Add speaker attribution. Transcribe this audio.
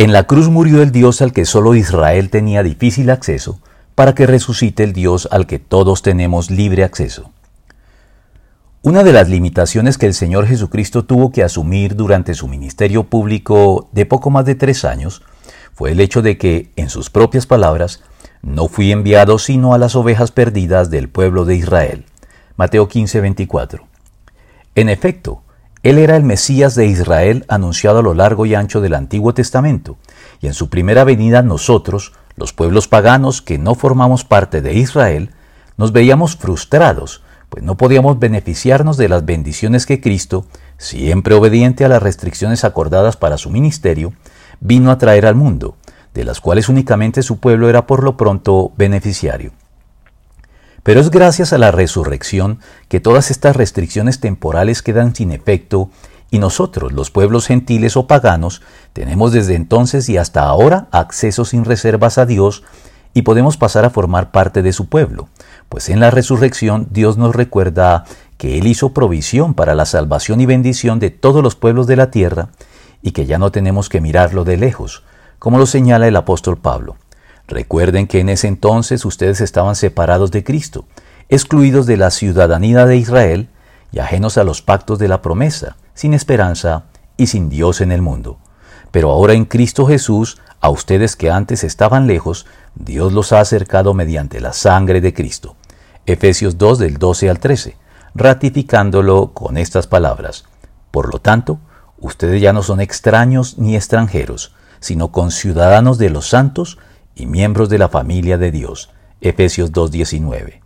Speaker 1: En la cruz murió el Dios al que solo Israel tenía difícil acceso, para que resucite el Dios al que todos tenemos libre acceso. Una de las limitaciones que el Señor Jesucristo tuvo que asumir durante su ministerio público de poco más de tres años fue el hecho de que, en sus propias palabras, no fui enviado sino a las ovejas perdidas del pueblo de Israel. Mateo 15, 24. En efecto, él era el Mesías de Israel anunciado a lo largo y ancho del Antiguo Testamento, y en su primera venida nosotros, los pueblos paganos que no formamos parte de Israel, nos veíamos frustrados pues no podíamos beneficiarnos de las bendiciones que Cristo, siempre obediente a las restricciones acordadas para su ministerio, vino a traer al mundo, de las cuales únicamente su pueblo era por lo pronto beneficiario. Pero es gracias a la resurrección que todas estas restricciones temporales quedan sin efecto y nosotros, los pueblos gentiles o paganos, tenemos desde entonces y hasta ahora acceso sin reservas a Dios y podemos pasar a formar parte de su pueblo, pues en la resurrección Dios nos recuerda que Él hizo provisión para la salvación y bendición de todos los pueblos de la tierra y que ya no tenemos que mirarlo de lejos, como lo señala el apóstol Pablo. Recuerden que en ese entonces ustedes estaban separados de Cristo, excluidos de la ciudadanía de Israel y ajenos a los pactos de la promesa, sin esperanza y sin Dios en el mundo. Pero ahora en Cristo Jesús a ustedes que antes estaban lejos, Dios los ha acercado mediante la sangre de Cristo. Efesios 2 del 12 al 13, ratificándolo con estas palabras. Por lo tanto, ustedes ya no son extraños ni extranjeros, sino conciudadanos de los santos y miembros de la familia de Dios. Efesios 2.19.